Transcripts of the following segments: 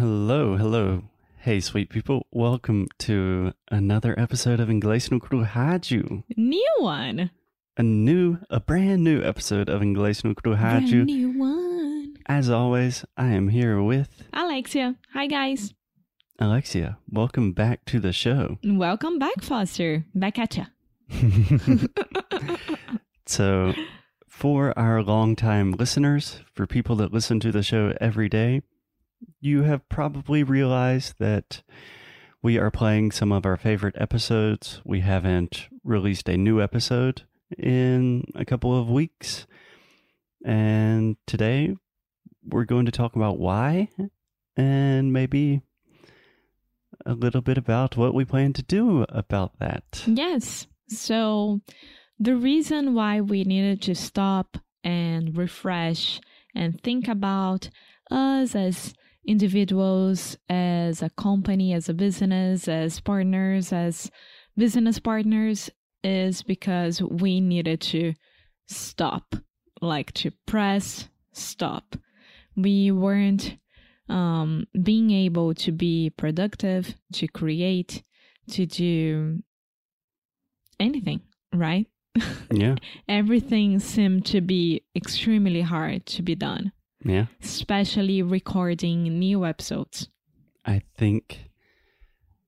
Hello, hello. Hey, sweet people. Welcome to another episode of Inglês no Rádio. New one. A new, a brand new episode of Inglês no Brand Rádio. new one. As always, I am here with Alexia. Hi, guys. Alexia. Welcome back to the show. Welcome back, Foster. Back at ya. So, for our longtime listeners, for people that listen to the show every day, you have probably realized that we are playing some of our favorite episodes. We haven't released a new episode in a couple of weeks. And today we're going to talk about why and maybe a little bit about what we plan to do about that. Yes. So, the reason why we needed to stop and refresh and think about us as individuals, as a company, as a business, as partners, as business partners is because we needed to stop, like to press stop. We weren't um, being able to be productive, to create, to do anything, right? Yeah. Everything seemed to be extremely hard to be done, Yeah. especially recording new episodes. I think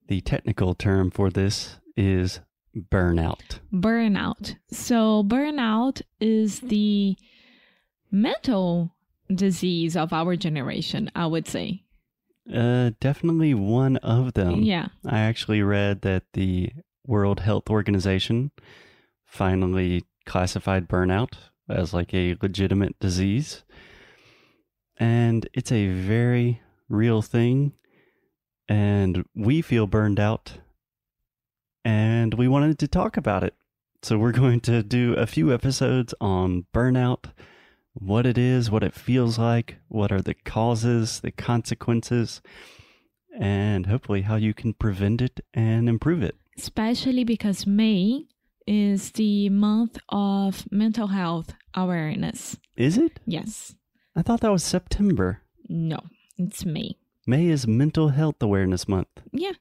the technical term for this is burnout. Burnout. So, burnout is the mental disease of our generation, I would say. Uh, definitely one of them. yeah. I actually read that the World Health Organization finally classified burnout as like a legitimate disease. And it's a very real thing. And we feel burned out. And we wanted to talk about it. So we're going to do a few episodes on burnout, what it is, what it feels like, what are the causes, the consequences, and hopefully how you can prevent it and improve it. Especially because May is the month of mental health awareness. Is it? Yes. I thought that was September. No, it's May. May is Mental Health Awareness Month. Yeah.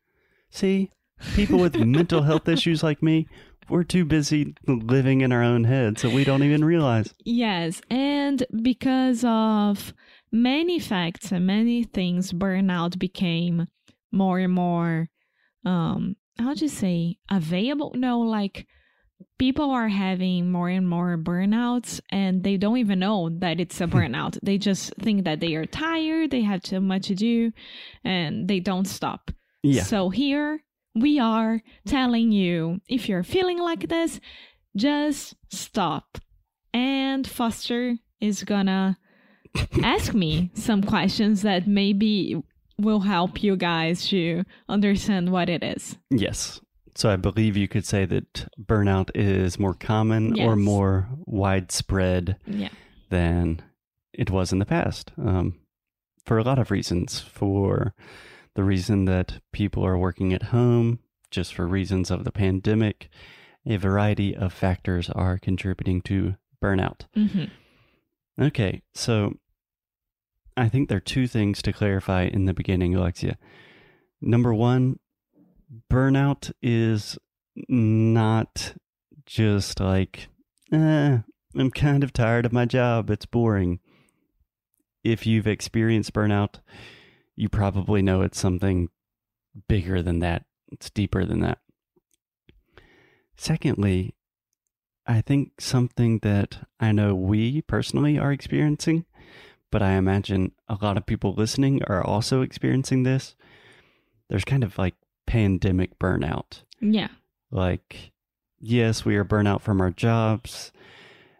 See, people with mental health issues like me, we're too busy living in our own heads so we don't even realize. Yes, and because of many facts and many things, burnout became more and more um how do you say available? No, like people are having more and more burnouts and they don't even know that it's a burnout. they just think that they are tired, they have too much to do, and they don't stop. Yeah. So here we are telling you if you're feeling like this, just stop. And Foster is gonna ask me some questions that maybe will help you guys to understand what it is. Yes. So I believe you could say that burnout is more common or more widespread Yeah. than it was in the past um, for a lot of reasons. For the reason that people are working at home, just for reasons of the pandemic, a variety of factors are contributing to burnout. hmm Okay, so I think there are two things to clarify in the beginning, Alexia. Number one, burnout is not just like, eh, I'm kind of tired of my job. It's boring. If you've experienced burnout, you probably know it's something bigger than that, it's deeper than that. Secondly, I think something that I know we personally are experiencing, but I imagine a lot of people listening are also experiencing this. There's kind of like pandemic burnout. Yeah. Like, yes, we are burnout from our jobs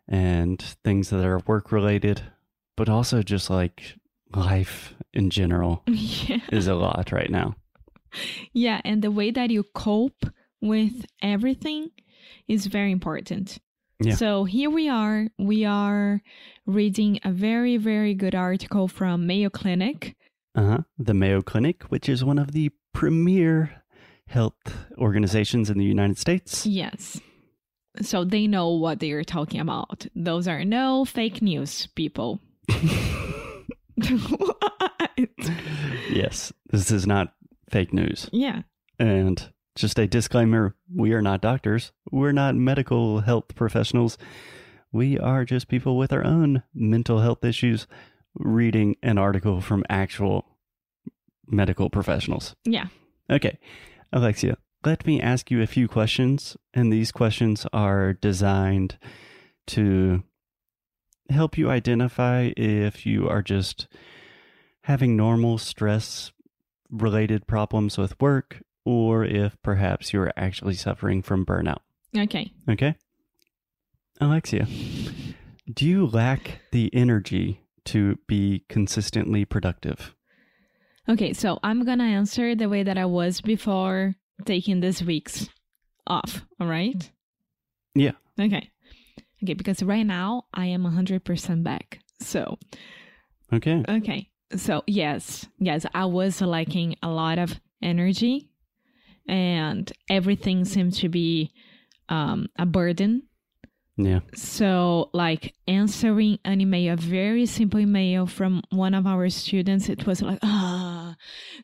and things that are work related, but also just like life in general yeah. is a lot right now. Yeah. And the way that you cope with everything is very important. Yeah. So here we are. We are reading a very, very good article from Mayo Clinic. Uh huh. The Mayo Clinic, which is one of the premier health organizations in the United States. Yes. So they know what they are talking about. Those are no fake news, people. yes, this is not fake news. yeah. And just a disclaimer we are not doctors, we're not medical health professionals. We are just people with our own mental health issues reading an article from actual medical professionals. Yeah. Okay, Alexia, let me ask you a few questions. And these questions are designed to help you identify if you are just having normal stress related problems with work or if perhaps you're actually suffering from burnout. Okay. Okay? Alexia, do you lack the energy to be consistently productive? Okay, so I'm gonna answer the way that I was before taking this week's off, all right? Yeah. Okay. Okay, because right now I am 100% back. So, Okay. okay. So, yes, yes, I was lacking a lot of energy and everything seemed to be um, a burden. Yeah. So, like answering an email, a very simple email from one of our students, it was like, ah,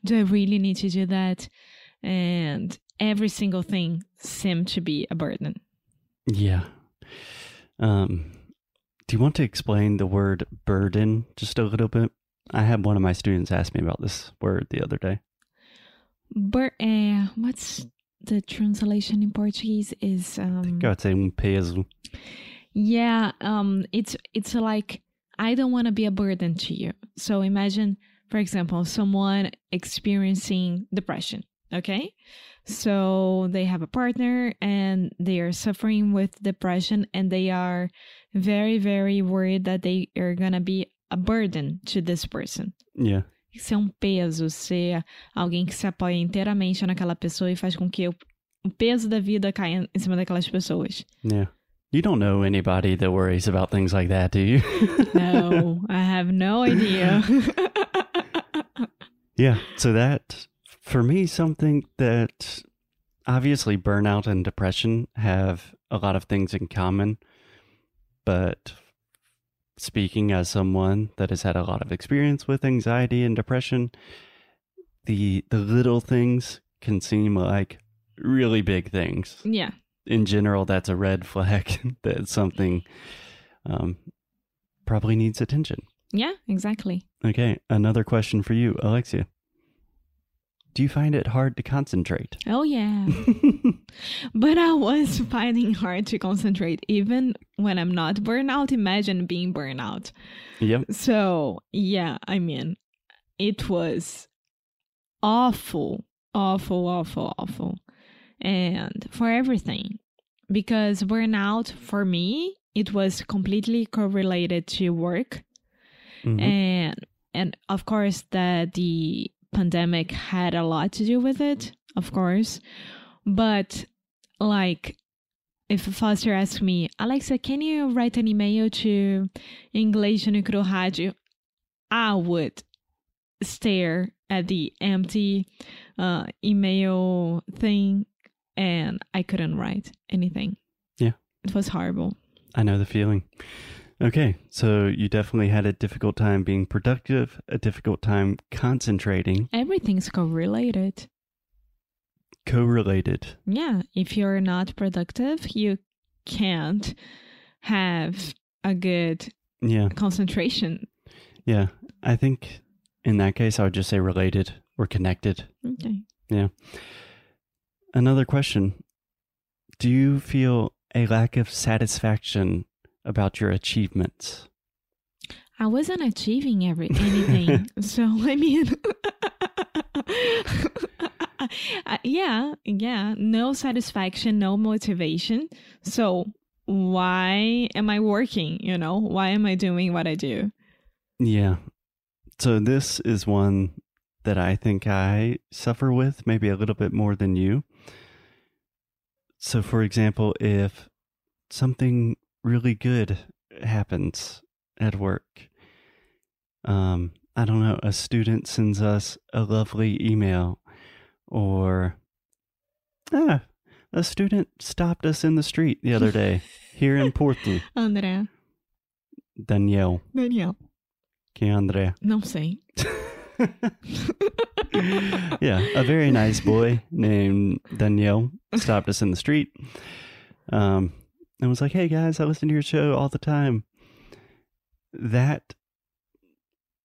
do I really need to do that? And every single thing seemed to be a burden. Yeah. Um, do you want to explain the word burden just a little bit? I had one of my students ask me about this word the other day. Bur- uh, what's the translation in Portuguese? Is um, say um peso. Yeah, um it's it's like I don't want to be a burden to you. So imagine, for example, someone experiencing depression, okay? So they have a partner and they are suffering with depression and they are very very worried that they are going to be a burden to this person. Yeah. Ser um peso, ser alguém que se apoia inteiramente naquela pessoa e faz com que o peso da vida caia em cima daquelas pessoas. Yeah. You don't know anybody that worries about things like that, do you? No, I have no idea. yeah. So that, for me, something that obviously burnout and depression have a lot of things in common. But speaking as someone that has had a lot of experience with anxiety and depression, the the little things can seem like really big things. yeah. In general, that's a red flag that something um, probably needs attention. Yeah, exactly. Okay, another question for you, Alexia. Do you find it hard to concentrate? Oh, yeah. but I was finding hard to concentrate even when I'm not burnout. Imagine being burnout. yep. So, yeah, I mean, it was awful, awful, awful, awful. And for everything, because burnout for me, it was completely correlated to work. Mhm. And, and of course, that the pandemic had a lot to do with it, of course. But, like, if Foster asked me, Alexia, can you write an email to English Unicru Rádio? I would stare at the empty uh, email thing and I couldn't write anything. Yeah. It was horrible. I know the feeling. Okay, so you definitely had a difficult time being productive, a difficult time concentrating, Everything's correlated. correlated. Yeah. If you're not productive, you can't have a good Yeah, concentration. yeah. I think in that case, I would just say related or connected. Okay. Yeah. Another question Do you feel a lack of satisfaction about your achievements? I wasn't achieving every anything. so I mean Uh, yeah, yeah, no satisfaction, no motivation. So why am I working, you know? Why am I doing what I do? Yeah. So this is one that I think I suffer with maybe a little bit more than you. So, for example, if something really good happens at work, um, I don't know, a student sends us a lovely email, or ah, a student stopped us in the street the other day here in Porto. André, Danielle, Daniel, que é André. não sei. yeah, a very nice boy named Danielle stopped us in the street um, and was like, hey guys, I listen to your show all the time. That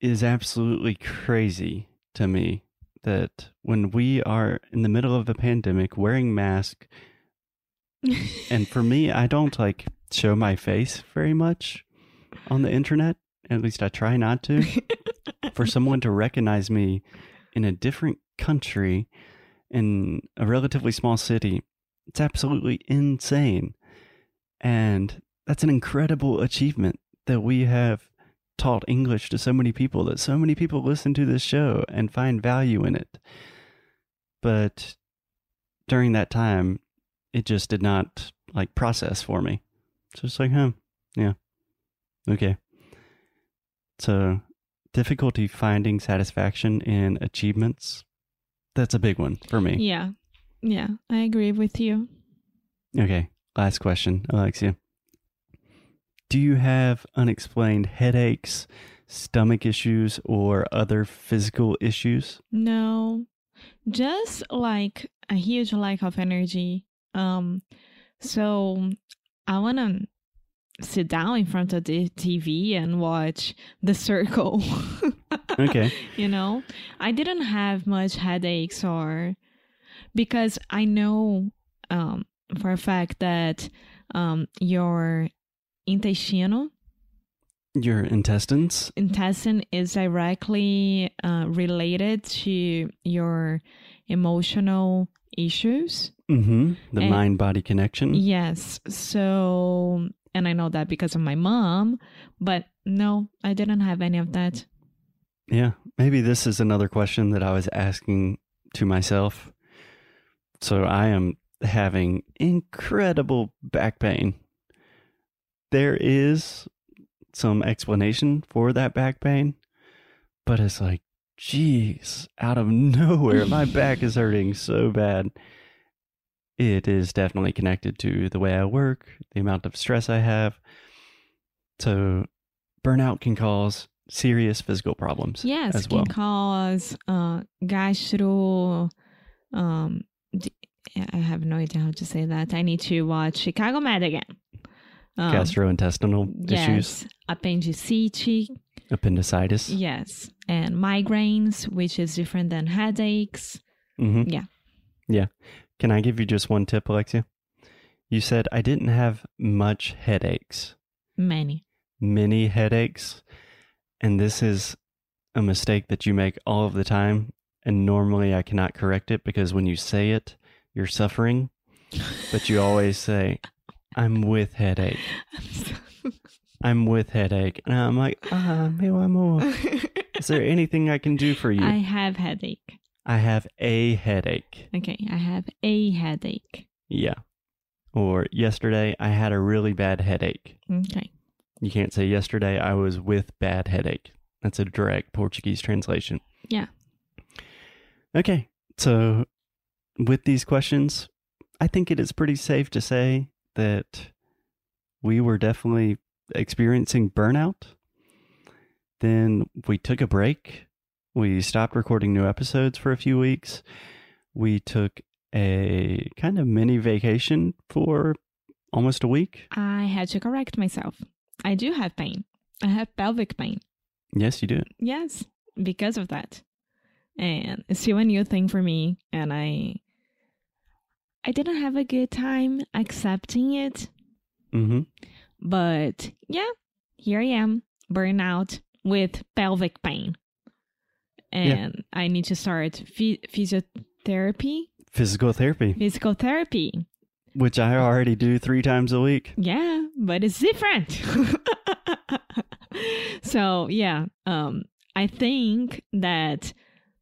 is absolutely crazy to me that when we are in the middle of a pandemic wearing masks, and for me, I don't like show my face very much on the internet. At least I try not to. for someone to recognize me in a different country in a relatively small city, it's absolutely insane. And that's an incredible achievement that we have taught English to so many people, that so many people listen to this show and find value in it. But during that time, it just did not like process for me. So it's like, huh, yeah, okay. So difficulty finding satisfaction in achievements, that's a big one for me. Yeah. Yeah, I agree with you. Okay, last question, Alexia. Do you have unexplained headaches, stomach issues, or other physical issues? No, just like a huge lack of energy. Um, so I want to sit down in front of the TV and watch The Circle. Okay. you know, I didn't have much headaches or because I know um, for a fact that um, your intestino Your intestines? intestine is directly uh, related to your emotional issues. Mm-hmm. The And- mind body connection? Yes. So, and I know that because of my mom, but no, I didn't have any of that. Yeah. Maybe this is another question that I was asking to myself. So I am having incredible back pain. There is some explanation for that back pain, but it's like, geez, out of nowhere, my back is hurting so bad. It is definitely connected to the way I work, the amount of stress I have. So burnout can cause serious physical problems Yes, as can well. cause uh, gastro. Um, I have no idea how to say that. I need to watch Chicago Med again. Um, Gastrointestinal issues, Yes, appendicitis. appendicitis. Yes, and migraines, which is different than headaches. Mm-hmm. Yeah. Yeah. Can I give you just one tip, Alexia? You said I didn't have much headaches, Many. many headaches. And this is a mistake that you make all of the time. And normally I cannot correct it because when you say it, you're suffering. But you always say, I'm with headache. I'm with headache. And I'm like, ah, meu amor. Is there anything I can do for you? I have headache. I have a headache. Okay, I have a headache. Yeah. Or yesterday, I had a really bad headache. Okay. You can't say yesterday I was with bad headache. That's a direct Portuguese translation. Yeah. Okay. So, with these questions, I think it is pretty safe to say that we were definitely experiencing burnout. Then we took a break. We stopped recording new episodes for a few weeks. We took a kind of mini vacation for almost a week. I had to correct myself. I do have pain. I have pelvic pain. Yes, you do. Yes, because of that. And it's still a new thing for me and I I didn't have a good time accepting it, Mm-hmm. but yeah, here I am, burnout with pelvic pain. And I need to start phy- physiotherapy, Physical therapy, physical therapy. which I already do three times a week. Yeah, but it's different. so yeah, um, I think that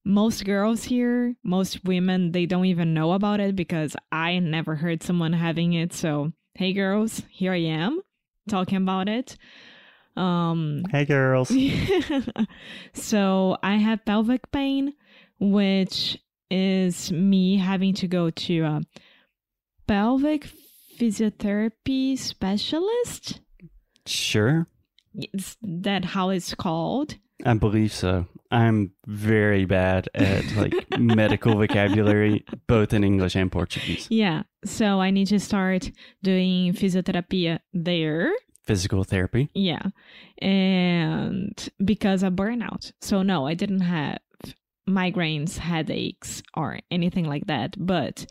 most girls here, most women, they don't even know about it because I never heard someone having it. So hey, girls, here I am talking about it. Um, Hey, girls. so I have pelvic pain, which is me having to go to a pelvic physiotherapy specialist. Sure. Is that how it's called? I believe so. I'm very bad at like medical vocabulary, both in English and Portuguese. Yeah. So I need to start doing physiotherapy there. Physical therapy. Yeah. And because of burnout. So no, I didn't have migraines, headaches, or anything like that. But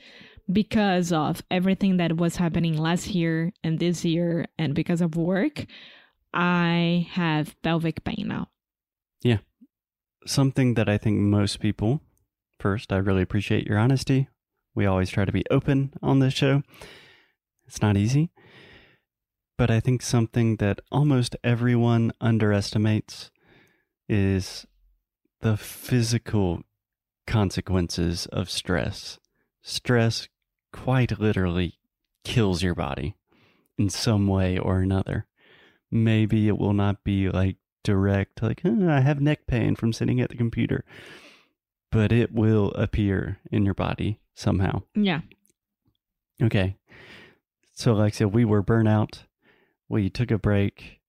because of everything that was happening last year and this year, and because of work, I have pelvic pain now. Something that I think most people, first, I really appreciate your honesty. We always try to be open on this show. It's not easy. But I think something that almost everyone underestimates is the physical consequences of stress. Stress quite literally kills your body in some way or another. Maybe it will not be like direct, like, "Huh, I have neck pain from sitting at the computer, but it will appear in your body somehow. Yeah. Okay. So, Alexia, we were burnout. We took a break.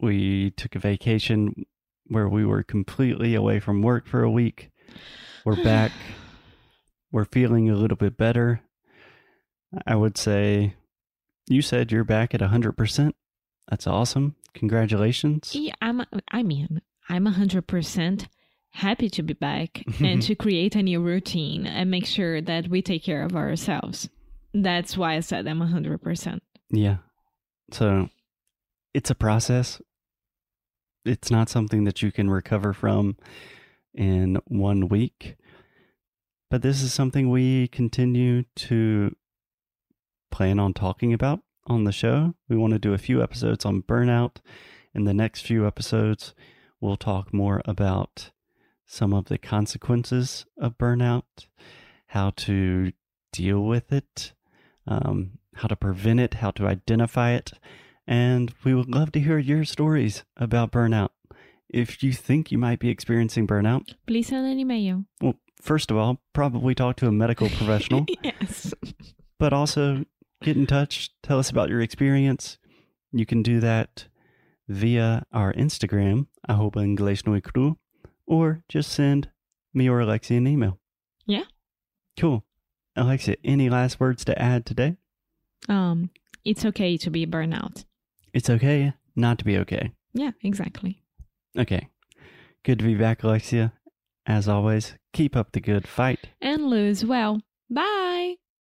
We took a vacation where we were completely away from work for a week. We're back. we're feeling a little bit better. I would say you said you're back at 100%. That's awesome. Congratulations. Yeah, I'm. I mean, I'm hundred percent happy to be back and to create a new routine and make sure that we take care of ourselves. That's why I said I'm hundred percent. Yeah. So it's a process. It's not something that you can recover from in one week. But this is something we continue to plan on talking about on the show. We want to do a few episodes on burnout. In the next few episodes, we'll talk more about some of the consequences of burnout, how to deal with it, um, how to prevent it, how to identify it. And we would love to hear your stories about burnout. If you think you might be experiencing burnout, Please send an email. well, first of all, probably talk to a medical professional, yes. but also get in touch, tell us about your experience. You can do that via our Instagram, arroba inglês no cru, or just send me or Alexia an email. Yeah. Cool. Alexia, any last words to add today? Um, it's okay to be burnout. It's okay not to be okay. Yeah, exactly. Okay. Good to be back, Alexia. As always, keep up the good fight. And lose well. Bye.